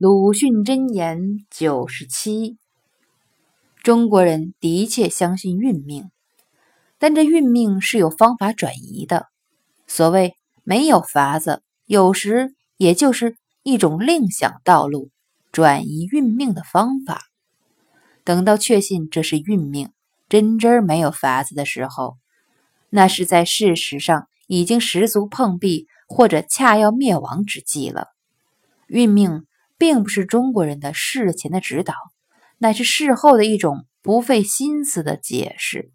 鲁迅箴言九十七：中国人的确相信运命，但这运命是有方法转移的。所谓没有法子，有时也就是一种另想道路，转移运命的方法。等到确信这是运命，真真没有法子的时候，那是在事实上已经十足碰壁，或者恰要灭亡之际了。运命并不是中国人的事前的指导，乃是事后的一种不费心思的解释。